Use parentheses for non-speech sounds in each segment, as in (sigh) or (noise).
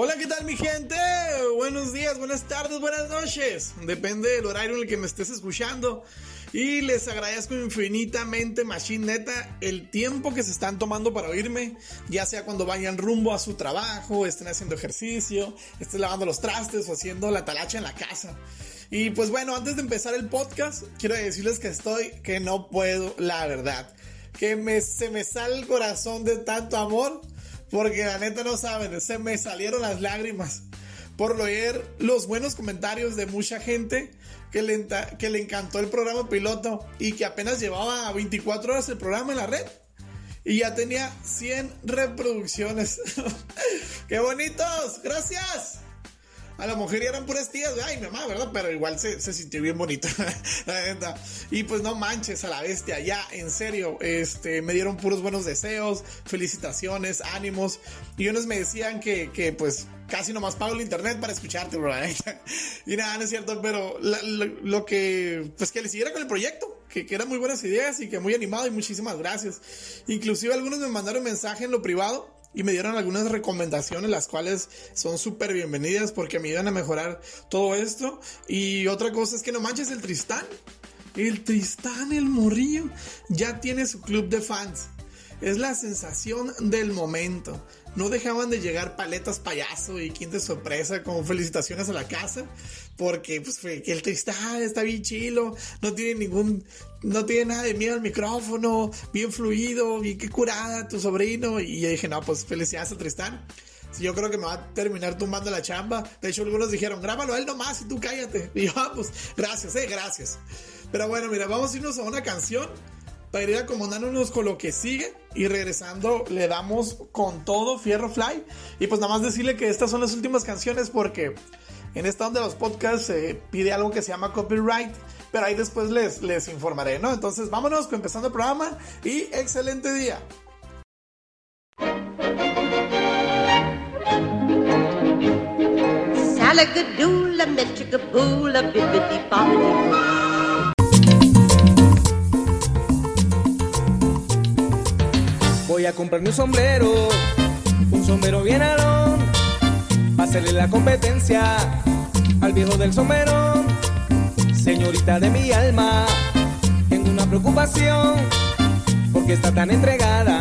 Hola, ¿qué tal mi gente? Buenos días, buenas tardes, buenas noches. Depende del horario en el que me estés escuchando. Y les agradezco infinitamente, Machine Neta, el tiempo que se están tomando para oírme, ya sea cuando vayan rumbo a su trabajo, estén haciendo ejercicio, estén lavando los trastes o haciendo la talacha en la casa. Y pues bueno, antes de empezar el podcast, quiero decirles que estoy, que no puedo, la verdad. Que me, se me sale el corazón de tanto amor porque la neta no saben, se me salieron las lágrimas por leer los buenos comentarios de mucha gente que le, que le encantó el programa piloto y que apenas llevaba 24 horas el programa en la red. Y ya tenía 100 reproducciones. (laughs) ¡Qué bonitos! ¡Gracias! A la mujer eran puras tías, ay, mamá, ¿verdad? Pero igual se, se sintió bien bonito, (laughs) la neta. Y pues no manches a la bestia, ya, en serio, este, me dieron puros buenos deseos, felicitaciones, ánimos. Y unos me decían que, que pues, casi nomás pago el internet para escucharte, bro. (laughs) y nada, no es cierto, pero lo, que, pues que le siguiera con el proyecto, que, que, eran muy buenas ideas y que muy animado y muchísimas gracias. Inclusive algunos me mandaron mensaje en lo privado y me dieron algunas recomendaciones, las cuales son súper bienvenidas porque me ayudan a mejorar todo esto. Y otra cosa es que no manches el Tristán. El Tristán, el morrillo, ya tiene su club de fans. Es la sensación del momento. No dejaban de llegar paletas payaso y quinta sorpresa con felicitaciones a la casa. Porque pues el Tristán está bien chilo. No tiene ningún. No tiene nada de miedo al micrófono. Bien fluido. Bien que curada tu sobrino. Y yo dije, no, pues felicidades a Tristán. Yo creo que me va a terminar tumbando la chamba. De hecho, algunos dijeron, grábalo a él nomás y tú cállate. (laughs) Y yo, ah, pues, gracias, eh, gracias. Pero bueno, mira, vamos a irnos a una canción para ir acomodándonos con lo que sigue y regresando le damos con todo Fierro Fly y pues nada más decirle que estas son las últimas canciones porque en esta onda de los podcasts se pide algo que se llama copyright pero ahí después les, les informaré, ¿no? Entonces vámonos empezando el programa y excelente día. A comprarme un sombrero, un sombrero bien alón, para hacerle la competencia al viejo del sombrero. Señorita de mi alma, tengo una preocupación, porque está tan entregada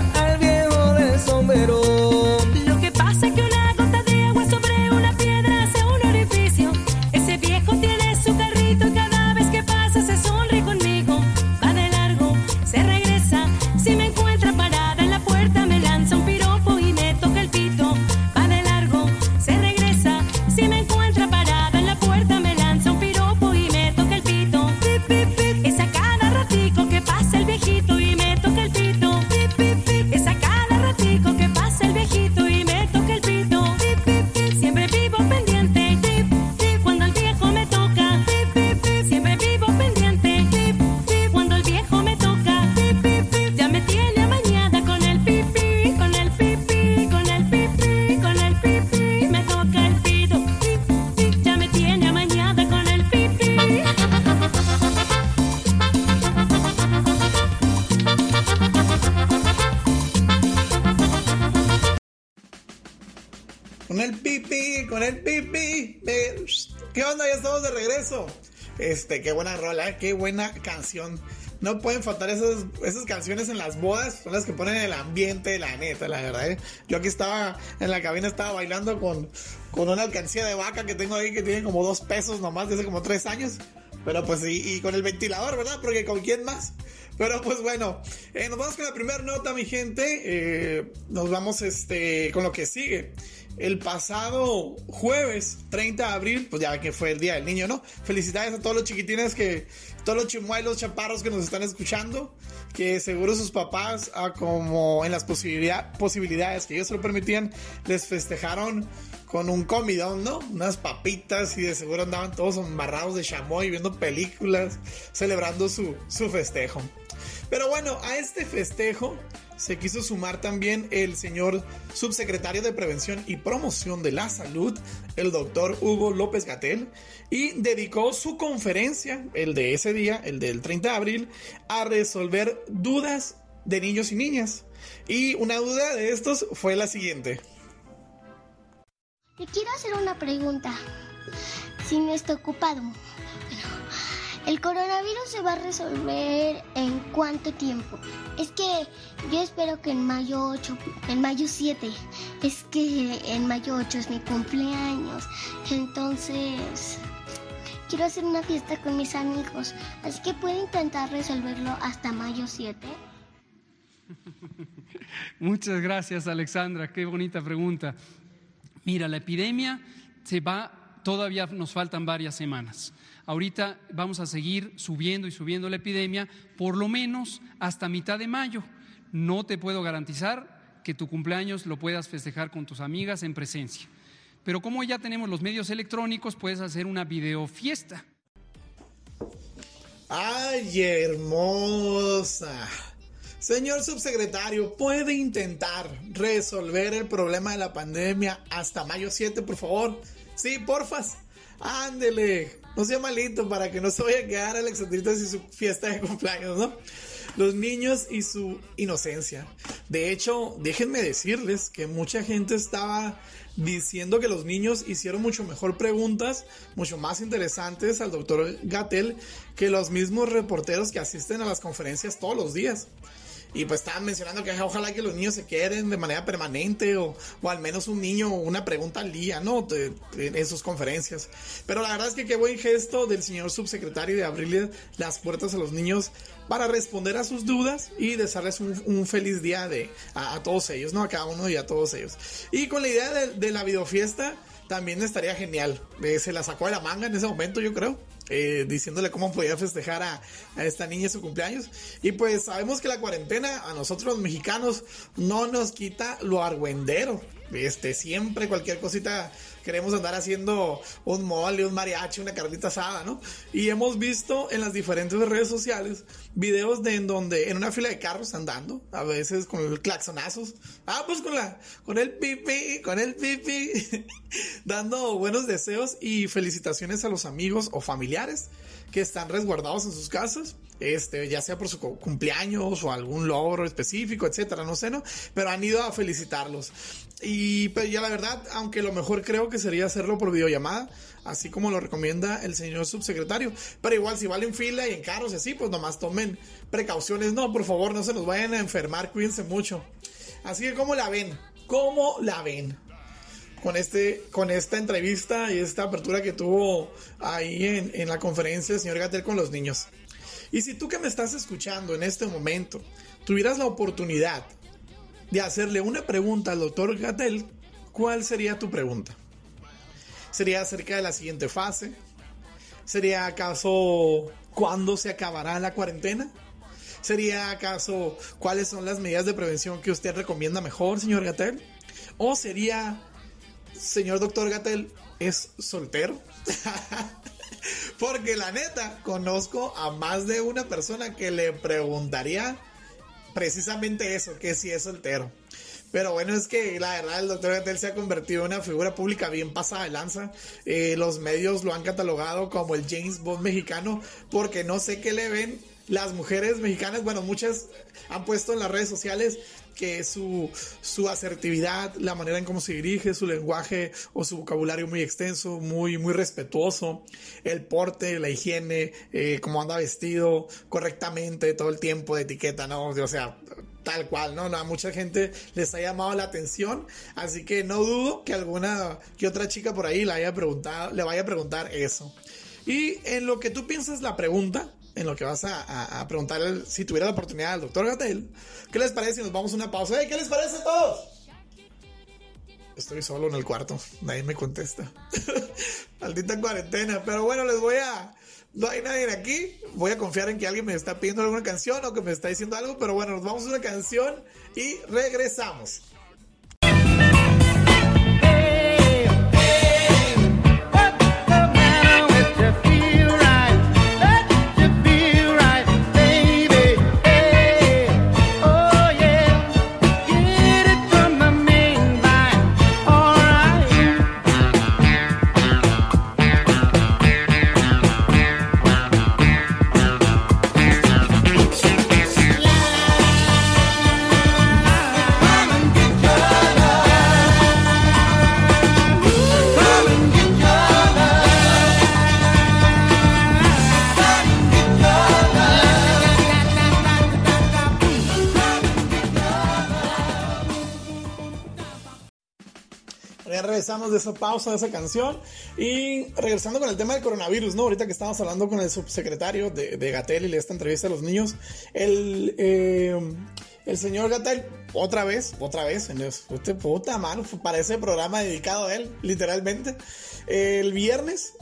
Con el pipi, con el pipi. eh, ¿Qué onda? Ya estamos de regreso. Este, qué buena rola, eh, qué buena canción. No pueden faltar esas, esas canciones en las bodas, son las que ponen el ambiente, la neta, la verdad. eh. Yo aquí estaba en la cabina, estaba bailando con, con una alcancía de vaca que tengo ahí que tiene como dos pesos nomás, desde como tres años. Pero pues, y, y con el ventilador, ¿verdad? Porque con quién más. Pero pues bueno, nos vamos con la primera nota, mi gente. Nos vamos este, con lo que sigue. El pasado jueves 30 de abril, pues ya que fue el Día del Niño, ¿no? Felicidades a todos los chiquitines que, todos los chimuelos, chaparros que nos están escuchando, que seguro sus papás, ah, como en las posibilidad- posibilidades que ellos se lo permitían, les festejaron con un comidón, ¿no? Unas papitas y de seguro andaban todos embarrados de chamoy viendo películas, celebrando su, su festejo. Pero bueno, a este festejo se quiso sumar también el señor subsecretario de Prevención y Promoción de la Salud, el doctor Hugo López Gatel, y dedicó su conferencia, el de ese día, el del 30 de abril, a resolver dudas de niños y niñas. Y una duda de estos fue la siguiente. Te quiero hacer una pregunta. Si no está ocupado. ¿El coronavirus se va a resolver en cuánto tiempo? Es que yo espero que en mayo 8, en mayo 7. Es que en mayo 8 es mi cumpleaños. Entonces, quiero hacer una fiesta con mis amigos. Así que puedo intentar resolverlo hasta mayo 7. (laughs) Muchas gracias, Alexandra. Qué bonita pregunta. Mira, la epidemia se va, todavía nos faltan varias semanas. Ahorita vamos a seguir subiendo y subiendo la epidemia, por lo menos hasta mitad de mayo. No te puedo garantizar que tu cumpleaños lo puedas festejar con tus amigas en presencia. Pero como ya tenemos los medios electrónicos, puedes hacer una videofiesta. ¡Ay, hermosa! Señor subsecretario, ¿puede intentar resolver el problema de la pandemia hasta mayo 7, por favor? Sí, porfas. Ándele. No sea malito para que no se vaya a quedar Alexandrita sin su fiesta de cumpleaños, ¿no? Los niños y su inocencia. De hecho, déjenme decirles que mucha gente estaba diciendo que los niños hicieron mucho mejor preguntas, mucho más interesantes al doctor Gatel que los mismos reporteros que asisten a las conferencias todos los días. Y pues estaban mencionando que ojalá que los niños se queden de manera permanente o, o al menos un niño una pregunta al día, ¿no? De, de, en sus conferencias. Pero la verdad es que qué buen gesto del señor subsecretario de abrirle las puertas a los niños para responder a sus dudas y desearles un, un feliz día de, a, a, todos ellos, ¿no? A cada uno y a todos ellos. Y con la idea de, de la videofiesta también estaría genial. Eh, se la sacó de la manga en ese momento, yo creo. Eh, diciéndole cómo podía festejar a, a, esta niña su cumpleaños. Y pues sabemos que la cuarentena a nosotros los mexicanos no nos quita lo argüendero. Este, siempre cualquier cosita queremos andar haciendo un mole, un mariachi, una carnita asada, ¿no? Y hemos visto en las diferentes redes sociales videos de en donde en una fila de carros andando, a veces con el claxonazos, ah, pues con la, con el pipi, con el pipi, (laughs) dando buenos deseos y felicitaciones a los amigos o familiares que están resguardados en sus casas, este, ya sea por su cumpleaños o algún logro específico, etcétera, no sé, ¿no? Pero han ido a felicitarlos. Y pues ya la verdad, aunque lo mejor creo que sería hacerlo por videollamada, así como lo recomienda el señor subsecretario. Pero igual, si valen fila y en carros y así, pues nomás tomen precauciones. No, por favor, no se nos vayan a enfermar, cuídense mucho. Así que, ¿cómo la ven? ¿Cómo la ven? Con, este, con esta entrevista y esta apertura que tuvo ahí en, en la conferencia el señor Gatel con los niños. Y si tú que me estás escuchando en este momento tuvieras la oportunidad de hacerle una pregunta al doctor Gatel, ¿cuál sería tu pregunta? ¿Sería acerca de la siguiente fase? ¿Sería acaso cuándo se acabará la cuarentena? ¿Sería acaso cuáles son las medidas de prevención que usted recomienda mejor, señor Gatel? ¿O sería señor doctor Gatel es soltero. (laughs) Porque la neta, conozco a más de una persona que le preguntaría precisamente eso, que si es soltero. Pero bueno, es que la verdad el doctor Gatel se ha convertido en una figura pública bien pasada de lanza. Eh, los medios lo han catalogado como el James Bond mexicano porque no sé qué le ven las mujeres mexicanas. Bueno, muchas han puesto en las redes sociales que su, su asertividad, la manera en cómo se dirige, su lenguaje o su vocabulario muy extenso, muy, muy respetuoso, el porte, la higiene, eh, cómo anda vestido correctamente todo el tiempo de etiqueta, ¿no? O sea, tal cual, ¿no? A mucha gente les ha llamado la atención, así que no dudo que alguna, que otra chica por ahí le haya preguntado, le vaya a preguntar eso. Y en lo que tú piensas la pregunta, en lo que vas a, a, preguntar si tuviera la oportunidad al doctor Gatel. ¿Qué les parece si nos vamos a una pausa? Hey, ¿Qué les parece a todos? Estoy solo en el cuarto, nadie me contesta. (laughs) Maldita cuarentena, pero bueno, les voy a... No hay nadie aquí, voy a confiar en que alguien me está pidiendo alguna canción o que me está diciendo algo, pero bueno, nos vamos a una canción y regresamos. Ya regresamos de esa pausa, de esa canción. Y regresando con el tema del coronavirus, ¿no? Ahorita que estamos hablando con el subsecretario de, de Gatel y le esta entrevista a los niños, el, eh, el señor Gatel, otra vez, otra vez, este puta mano, parece programa dedicado a él, literalmente. El viernes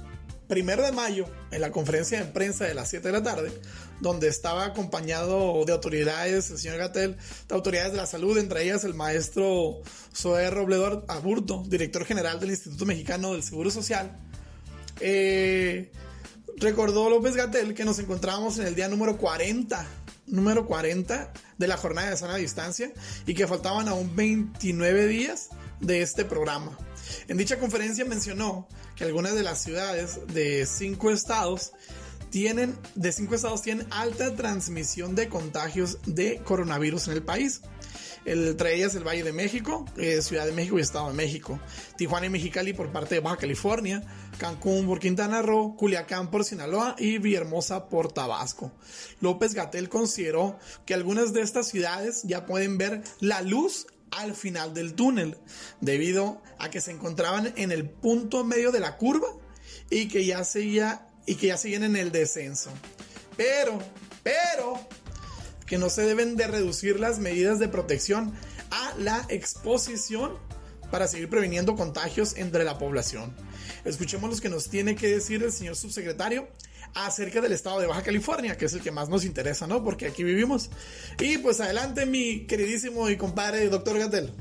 primero de mayo, en la conferencia de prensa de las 7 de la tarde, donde estaba acompañado de autoridades, el señor Gatel, de autoridades de la salud, entre ellas el maestro Zoé Robledor Aburto, director general del Instituto Mexicano del Seguro Social. Eh, recordó López Gatel que nos encontrábamos en el día número 40, número 40 de la jornada de sana distancia y que faltaban aún 29 días de este programa. En dicha conferencia mencionó que algunas de las ciudades de cinco estados tienen, de cinco estados tienen alta transmisión de contagios de coronavirus en el país. Entre ellas el Valle de México, eh, Ciudad de México y Estado de México, Tijuana y Mexicali por parte de Baja California, Cancún por Quintana Roo, Culiacán por Sinaloa y Villahermosa por Tabasco. López Gatel consideró que algunas de estas ciudades ya pueden ver la luz al final del túnel, debido a que se encontraban en el punto medio de la curva y que ya seguía y que ya siguen en el descenso. Pero, pero que no se deben de reducir las medidas de protección a la exposición para seguir previniendo contagios entre la población. Escuchemos lo que nos tiene que decir el señor subsecretario acerca del estado de Baja California, que es el que más nos interesa, ¿no? Porque aquí vivimos. Y pues adelante, mi queridísimo y compadre, doctor Gatel.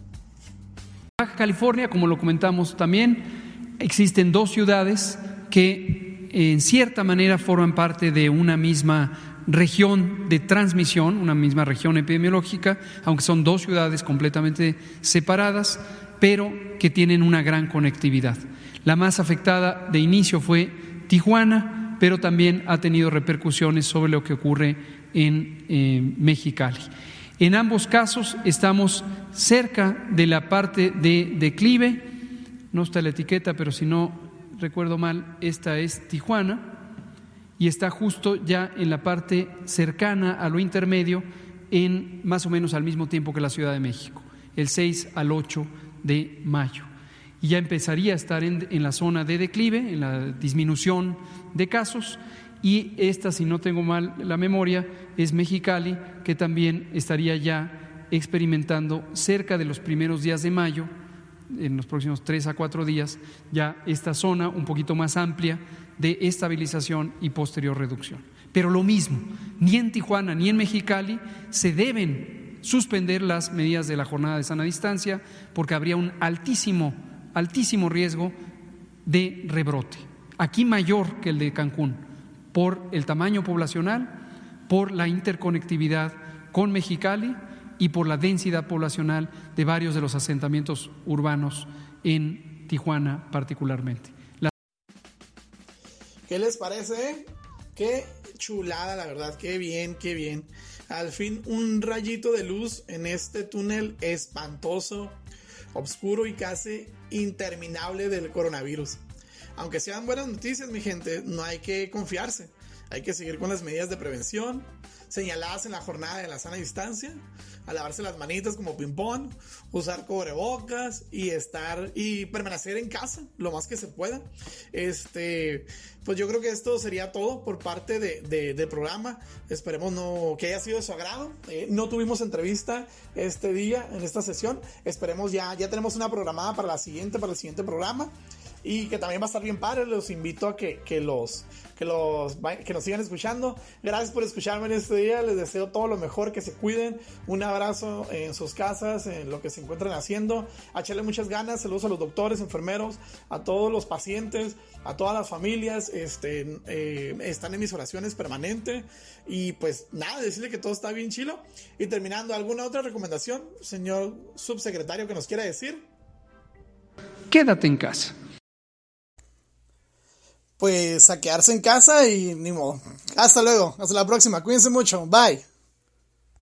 Baja California, como lo comentamos también, existen dos ciudades que en cierta manera forman parte de una misma región de transmisión, una misma región epidemiológica, aunque son dos ciudades completamente separadas, pero que tienen una gran conectividad. La más afectada de inicio fue Tijuana, pero también ha tenido repercusiones sobre lo que ocurre en eh, Mexicali. En ambos casos estamos cerca de la parte de declive, no está la etiqueta, pero si no recuerdo mal, esta es Tijuana, y está justo ya en la parte cercana a lo intermedio, en más o menos al mismo tiempo que la Ciudad de México, el 6 al 8 de mayo y ya empezaría a estar en, la zona de declive, en la disminución de casos. Y esta, si no tengo mal la memoria, es Mexicali, que también estaría ya experimentando cerca de los primeros días de mayo, en los próximos tres a cuatro días, ya esta zona un poquito más amplia de estabilización y posterior reducción. Pero lo mismo, ni en Tijuana ni en Mexicali se deben suspender las medidas de la jornada de sana distancia porque habría un altísimo altísimo riesgo de rebrote, aquí mayor que el de Cancún, por el tamaño poblacional, por la interconectividad con Mexicali y por la densidad poblacional de varios de los asentamientos urbanos en Tijuana particularmente. ¿Qué les parece? Qué chulada, la verdad, qué bien, qué bien. Al fin un rayito de luz en este túnel espantoso oscuro y casi interminable del coronavirus. Aunque sean buenas noticias, mi gente, no hay que confiarse. Hay que seguir con las medidas de prevención señaladas en la jornada de la sana distancia, a lavarse las manitas como ping-pong, usar cubrebocas y estar y permanecer en casa lo más que se pueda. Este, pues yo creo que esto sería todo por parte de, del programa. Esperemos no, que haya sido de su agrado. Eh, no tuvimos entrevista este día en esta sesión. Esperemos ya, ya tenemos una programada para la siguiente, para el siguiente programa y que también va a estar bien padre. Los invito a que, que los, que, los, que nos sigan escuchando. Gracias por escucharme en este día. Les deseo todo lo mejor, que se cuiden. Un abrazo en sus casas, en lo que se encuentren haciendo. A echarle muchas ganas. Saludos a los doctores, enfermeros, a todos los pacientes, a todas las familias. Este, eh, están en mis oraciones permanente. Y pues nada, decirle que todo está bien chilo. Y terminando, ¿alguna otra recomendación, señor subsecretario, que nos quiera decir? Quédate en casa pues a quedarse en casa y ni modo. Hasta luego, hasta la próxima, cuídense mucho, bye.